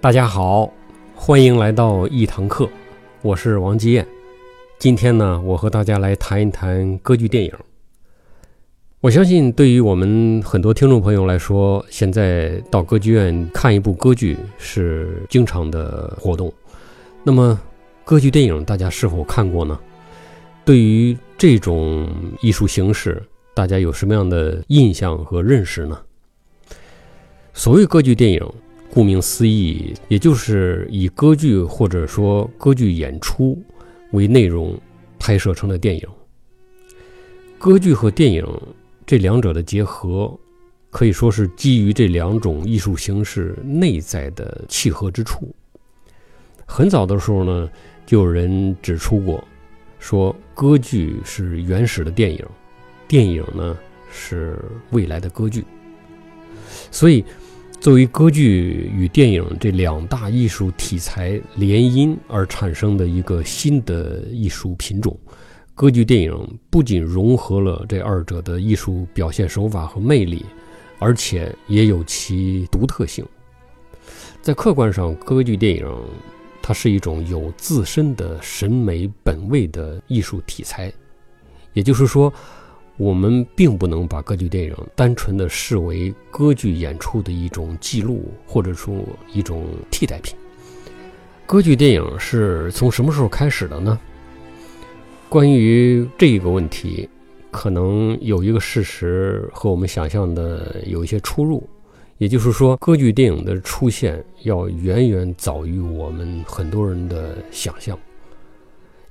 大家好，欢迎来到一堂课，我是王基燕。今天呢，我和大家来谈一谈歌剧电影。我相信，对于我们很多听众朋友来说，现在到歌剧院看一部歌剧是经常的活动。那么，歌剧电影大家是否看过呢？对于这种艺术形式，大家有什么样的印象和认识呢？所谓歌剧电影。顾名思义，也就是以歌剧或者说歌剧演出为内容拍摄成的电影。歌剧和电影这两者的结合，可以说是基于这两种艺术形式内在的契合之处。很早的时候呢，就有人指出过，说歌剧是原始的电影，电影呢是未来的歌剧，所以。作为歌剧与电影这两大艺术题材联姻而产生的一个新的艺术品种，歌剧电影不仅融合了这二者的艺术表现手法和魅力，而且也有其独特性。在客观上，歌剧电影它是一种有自身的审美本位的艺术题材，也就是说。我们并不能把歌剧电影单纯的视为歌剧演出的一种记录，或者说一种替代品。歌剧电影是从什么时候开始的呢？关于这个问题，可能有一个事实和我们想象的有一些出入，也就是说，歌剧电影的出现要远远早于我们很多人的想象。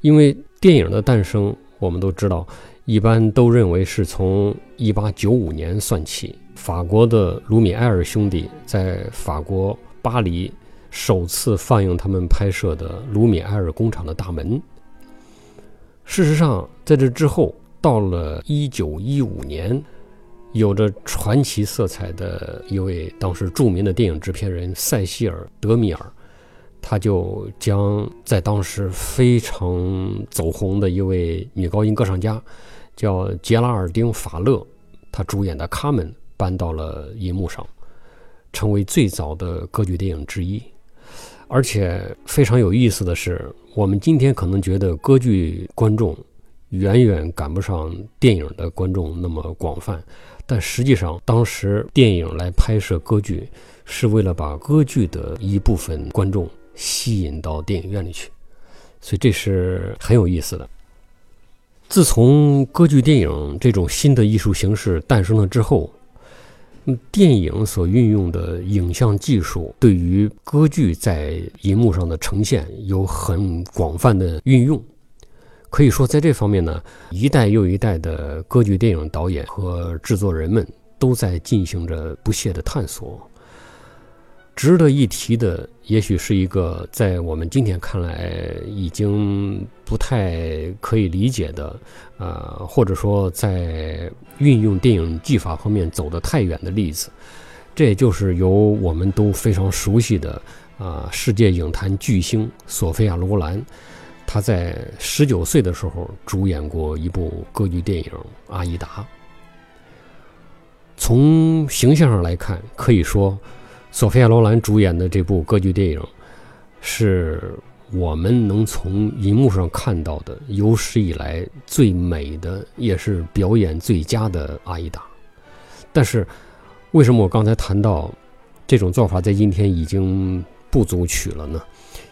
因为电影的诞生，我们都知道。一般都认为是从一八九五年算起，法国的卢米埃尔兄弟在法国巴黎首次放映他们拍摄的卢米埃尔工厂的大门。事实上，在这之后，到了一九一五年，有着传奇色彩的一位当时著名的电影制片人塞西尔·德米尔，他就将在当时非常走红的一位女高音歌唱家。叫杰拉尔丁·法勒，他主演的《卡门》搬到了银幕上，成为最早的歌剧电影之一。而且非常有意思的是，我们今天可能觉得歌剧观众远远赶不上电影的观众那么广泛，但实际上当时电影来拍摄歌剧，是为了把歌剧的一部分观众吸引到电影院里去，所以这是很有意思的。自从歌剧电影这种新的艺术形式诞生了之后，电影所运用的影像技术对于歌剧在银幕上的呈现有很广泛的运用。可以说，在这方面呢，一代又一代的歌剧电影导演和制作人们都在进行着不懈的探索。值得一提的，也许是一个在我们今天看来已经不太可以理解的，呃，或者说在运用电影技法方面走得太远的例子。这也就是由我们都非常熟悉的啊，世界影坛巨星索菲亚·罗兰，她在十九岁的时候主演过一部歌剧电影《阿依达》。从形象上来看，可以说。索菲亚·罗兰主演的这部歌剧电影，是我们能从银幕上看到的有史以来最美的，也是表演最佳的《阿依达》。但是，为什么我刚才谈到这种做法在今天已经不足取了呢？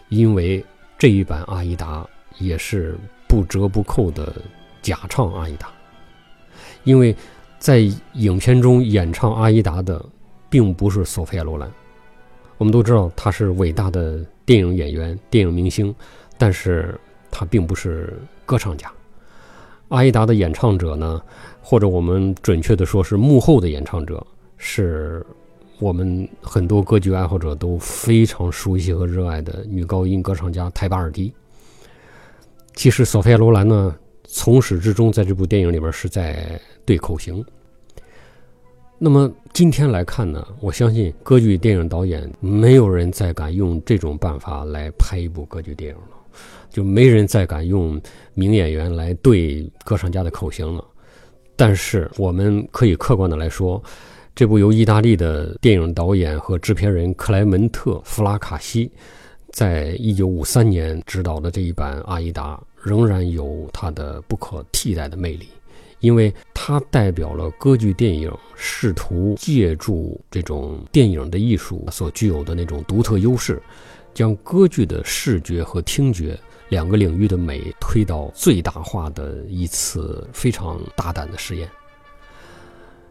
因为这一版《阿依达》也是不折不扣的假唱《阿依达》，因为在影片中演唱《阿依达》的。并不是索菲亚·罗兰，我们都知道她是伟大的电影演员、电影明星，但是她并不是歌唱家。阿依达的演唱者呢，或者我们准确的说是幕后的演唱者，是我们很多歌剧爱好者都非常熟悉和热爱的女高音歌唱家泰巴尔迪。其实，索菲亚·罗兰呢，从始至终在这部电影里边是在对口型。那么今天来看呢，我相信歌剧电影导演没有人再敢用这种办法来拍一部歌剧电影了，就没人再敢用名演员来对歌唱家的口型了。但是我们可以客观的来说，这部由意大利的电影导演和制片人克莱门特·弗拉卡西在一九五三年执导的这一版《阿依达》，仍然有它的不可替代的魅力，因为它代表了歌剧电影试图借助这种电影的艺术所具有的那种独特优势，将歌剧的视觉和听觉两个领域的美推到最大化的一次非常大胆的实验。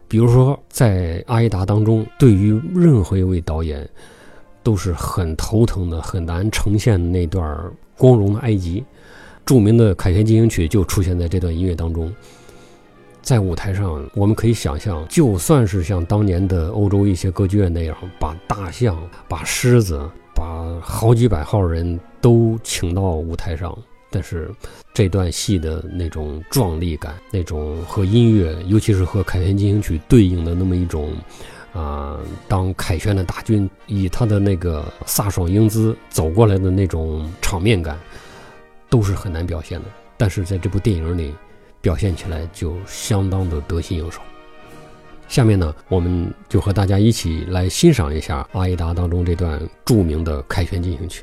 比如说，在《阿依达》当中，对于任何一位导演，都是很头疼的，很难呈现那段光荣的埃及。著名的凯旋进行曲就出现在这段音乐当中。在舞台上，我们可以想象，就算是像当年的欧洲一些歌剧院那样，把大象、把狮子、把好几百号人都请到舞台上。但是，这段戏的那种壮丽感，那种和音乐，尤其是和《凯旋进行曲》对应的那么一种，啊，当凯旋的大军以他的那个飒爽英姿走过来的那种场面感，都是很难表现的。但是在这部电影里，表现起来就相当的得心应手。下面呢，我们就和大家一起来欣赏一下《阿依达》当中这段著名的凯旋进行曲。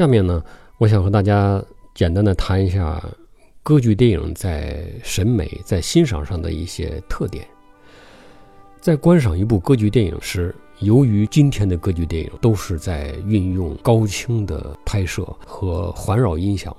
下面呢，我想和大家简单的谈一下歌剧电影在审美、在欣赏上的一些特点。在观赏一部歌剧电影时，由于今天的歌剧电影都是在运用高清的拍摄和环绕音响，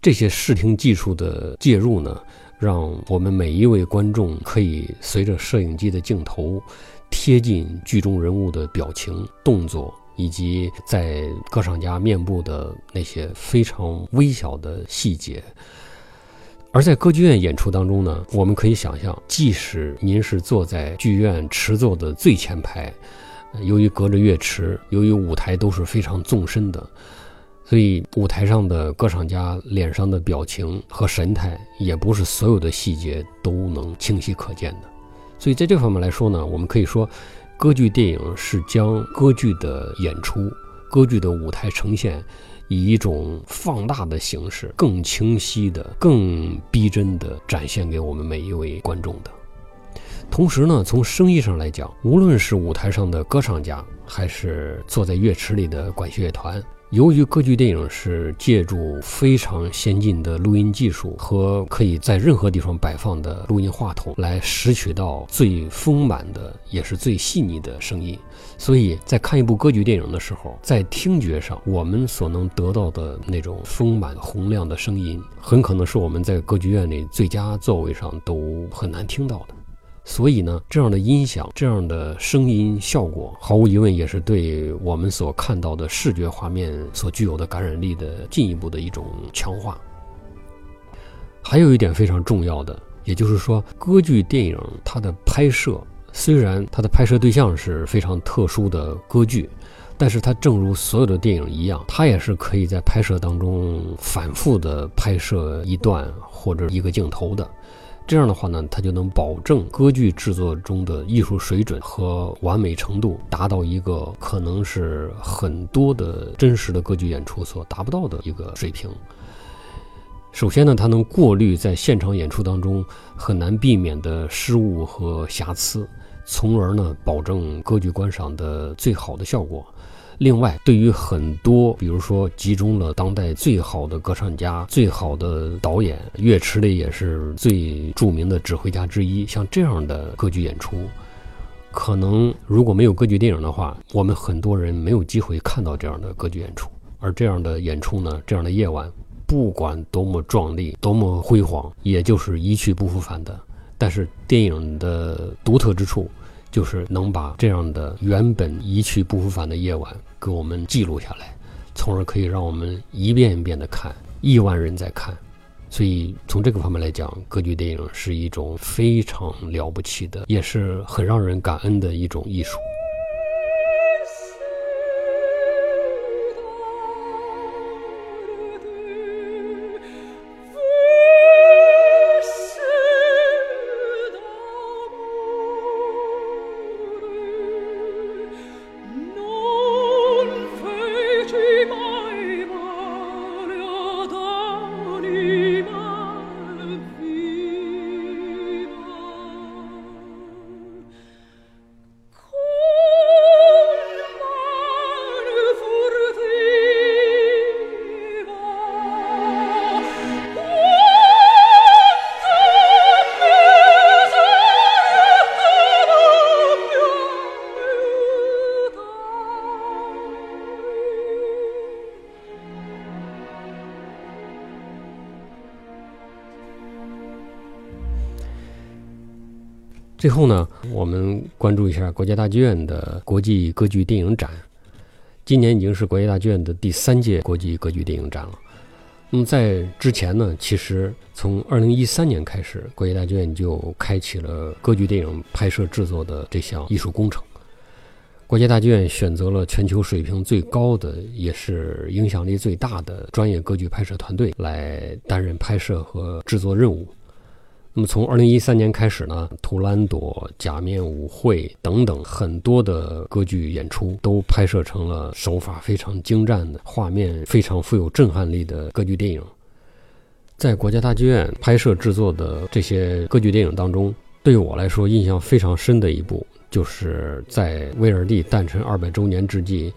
这些视听技术的介入呢，让我们每一位观众可以随着摄影机的镜头，贴近剧中人物的表情、动作。以及在歌唱家面部的那些非常微小的细节，而在歌剧院演出当中呢，我们可以想象，即使您是坐在剧院池座的最前排，由于隔着乐池，由于舞台都是非常纵深的，所以舞台上的歌唱家脸上的表情和神态，也不是所有的细节都能清晰可见的。所以在这方面来说呢，我们可以说。歌剧电影是将歌剧的演出、歌剧的舞台呈现，以一种放大的形式，更清晰的、更逼真的展现给我们每一位观众的。同时呢，从声音上来讲，无论是舞台上的歌唱家，还是坐在乐池里的管弦乐团。由于歌剧电影是借助非常先进的录音技术和可以在任何地方摆放的录音话筒来拾取到最丰满的也是最细腻的声音，所以在看一部歌剧电影的时候，在听觉上我们所能得到的那种丰满洪亮的声音，很可能是我们在歌剧院里最佳座位上都很难听到的。所以呢，这样的音响、这样的声音效果，毫无疑问也是对我们所看到的视觉画面所具有的感染力的进一步的一种强化。还有一点非常重要的，也就是说，歌剧电影它的拍摄，虽然它的拍摄对象是非常特殊的歌剧，但是它正如所有的电影一样，它也是可以在拍摄当中反复的拍摄一段或者一个镜头的。这样的话呢，它就能保证歌剧制作中的艺术水准和完美程度达到一个可能是很多的真实的歌剧演出所达不到的一个水平。首先呢，它能过滤在现场演出当中很难避免的失误和瑕疵，从而呢保证歌剧观赏的最好的效果。另外，对于很多，比如说集中了当代最好的歌唱家、最好的导演，乐池里也是最著名的指挥家之一，像这样的歌剧演出，可能如果没有歌剧电影的话，我们很多人没有机会看到这样的歌剧演出。而这样的演出呢，这样的夜晚，不管多么壮丽、多么辉煌，也就是一去不复返的。但是电影的独特之处。就是能把这样的原本一去不复返的夜晚给我们记录下来，从而可以让我们一遍一遍的看，亿万人在看，所以从这个方面来讲，歌剧电影是一种非常了不起的，也是很让人感恩的一种艺术。最后呢，我们关注一下国家大剧院的国际歌剧电影展。今年已经是国家大剧院的第三届国际歌剧电影展了。那么在之前呢，其实从二零一三年开始，国家大剧院就开启了歌剧电影拍摄制作的这项艺术工程。国家大剧院选择了全球水平最高的，也是影响力最大的专业歌剧拍摄团队来担任拍摄和制作任务。那么从二零一三年开始呢，《图兰朵》《假面舞会》等等很多的歌剧演出都拍摄成了手法非常精湛的、画面非常富有震撼力的歌剧电影。在国家大剧院拍摄制作的这些歌剧电影当中，对我来说印象非常深的一部，就是在威尔第诞辰二百周年之际。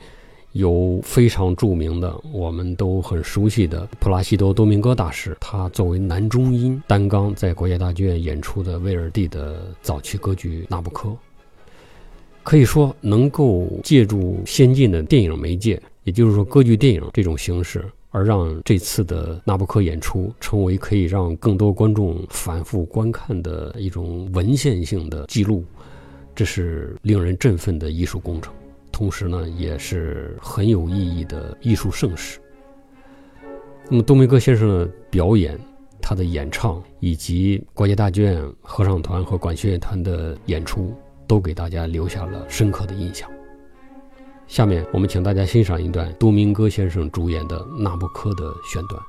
有非常著名的，我们都很熟悉的普拉西多·多明戈大师，他作为男中音担纲在国家大剧院演出的威尔第的早期歌剧《纳布科》，可以说能够借助先进的电影媒介，也就是说歌剧电影这种形式，而让这次的《纳布科》演出成为可以让更多观众反复观看的一种文献性的记录，这是令人振奋的艺术工程。同时呢，也是很有意义的艺术盛事。那么，东梅哥先生的表演、他的演唱，以及国家大剧院合唱团和管弦乐团的演出，都给大家留下了深刻的印象。下面，我们请大家欣赏一段多明戈先生主演的《纳布科》的选段。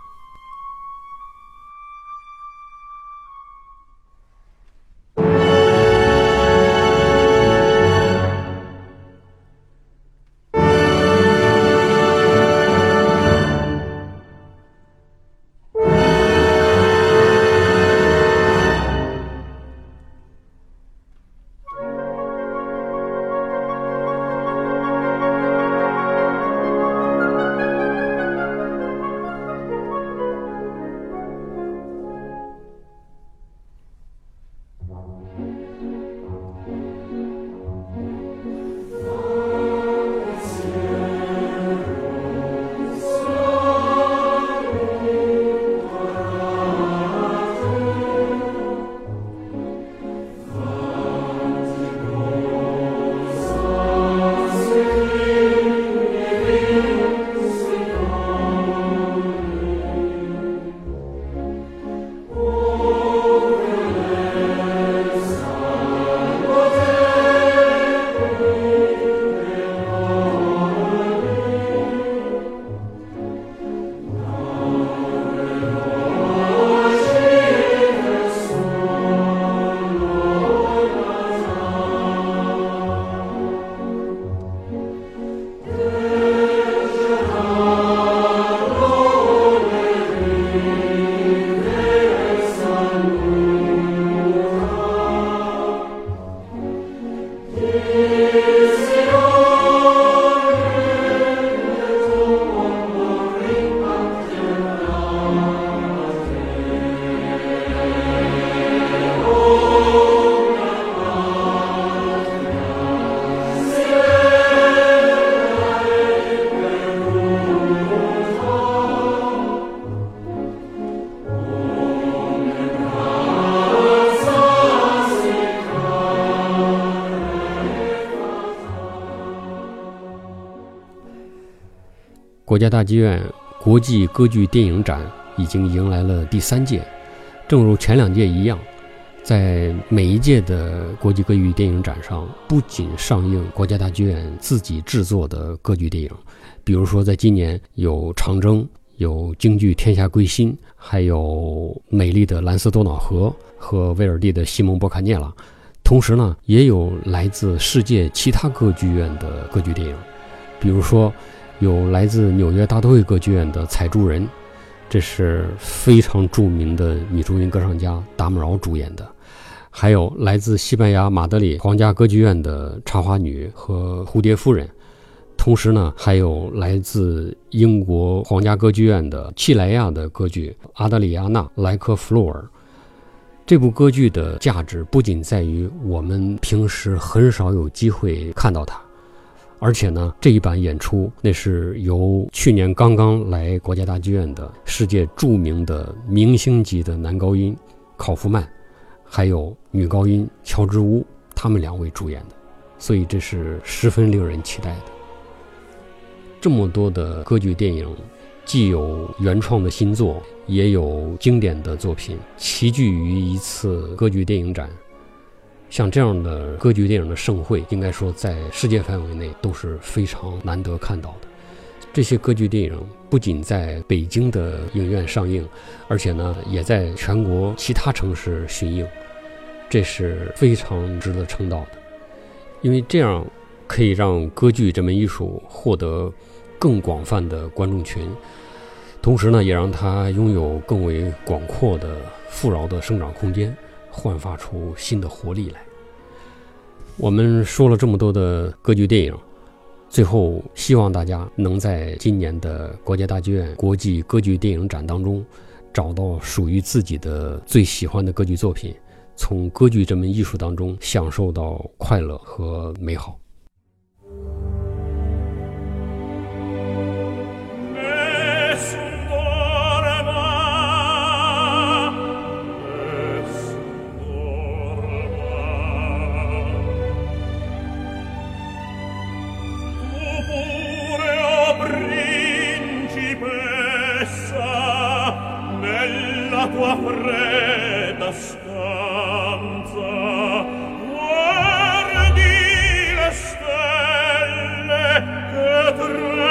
国家大剧院国际歌剧电影展已经迎来了第三届。正如前两届一样，在每一届的国际歌剧电影展上，不仅上映国家大剧院自己制作的歌剧电影，比如说在今年有《长征》，有京剧《天下归心》，还有《美丽的蓝色多瑙河》和威尔第的《西蒙波卡涅拉》，同时呢，也有来自世界其他歌剧院的歌剧电影，比如说有来自纽约大都会歌剧院的《采珠人》。这是非常著名的女中音歌唱家达姆饶主演的，还有来自西班牙马德里皇家歌剧院的《茶花女》和《蝴蝶夫人》，同时呢，还有来自英国皇家歌剧院的契莱亚的歌剧《阿德里亚娜·莱克弗洛尔》。这部歌剧的价值不仅在于我们平时很少有机会看到它。而且呢，这一版演出那是由去年刚刚来国家大剧院的世界著名的明星级的男高音考夫曼，还有女高音乔治乌，他们两位主演的，所以这是十分令人期待的。这么多的歌剧电影，既有原创的新作，也有经典的作品，齐聚于一次歌剧电影展。像这样的歌剧电影的盛会，应该说在世界范围内都是非常难得看到的。这些歌剧电影不仅在北京的影院上映，而且呢，也在全国其他城市巡映，这是非常值得称道的。因为这样可以让歌剧这门艺术获得更广泛的观众群，同时呢，也让它拥有更为广阔的、富饶的生长空间。焕发出新的活力来。我们说了这么多的歌剧电影，最后希望大家能在今年的国家大剧院国际歌剧电影展当中，找到属于自己的最喜欢的歌剧作品，从歌剧这门艺术当中享受到快乐和美好。la tua fredda stanza. Guardi le stelle che tre